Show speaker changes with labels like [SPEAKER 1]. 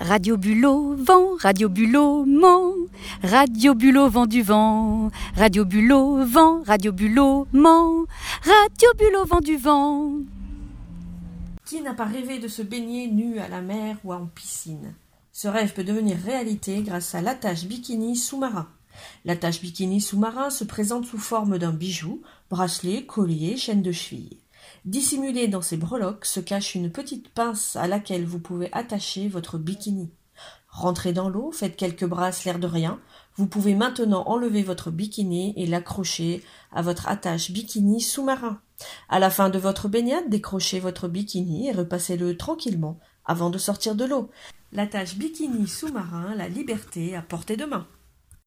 [SPEAKER 1] Radio Bulot, vent, Radio Bulot, ment. Radio Bulot, vent du vent. Radio Bulot, vent, Radio Bulot, ment. Radio Bulot, vent du vent.
[SPEAKER 2] Qui n'a pas rêvé de se baigner nu à la mer ou en piscine? Ce rêve peut devenir réalité grâce à l'attache bikini sous-marin. L'attache bikini sous-marin se présente sous forme d'un bijou, bracelet, collier, chaîne de cheville. Dissimulée dans ces breloques se cache une petite pince à laquelle vous pouvez attacher votre bikini. Rentrez dans l'eau, faites quelques brasses l'air de rien. Vous pouvez maintenant enlever votre bikini et l'accrocher à votre attache bikini sous-marin. À la fin de votre baignade, décrochez votre bikini et repassez-le tranquillement avant de sortir de l'eau. L'attache bikini sous-marin, la liberté à portée de main.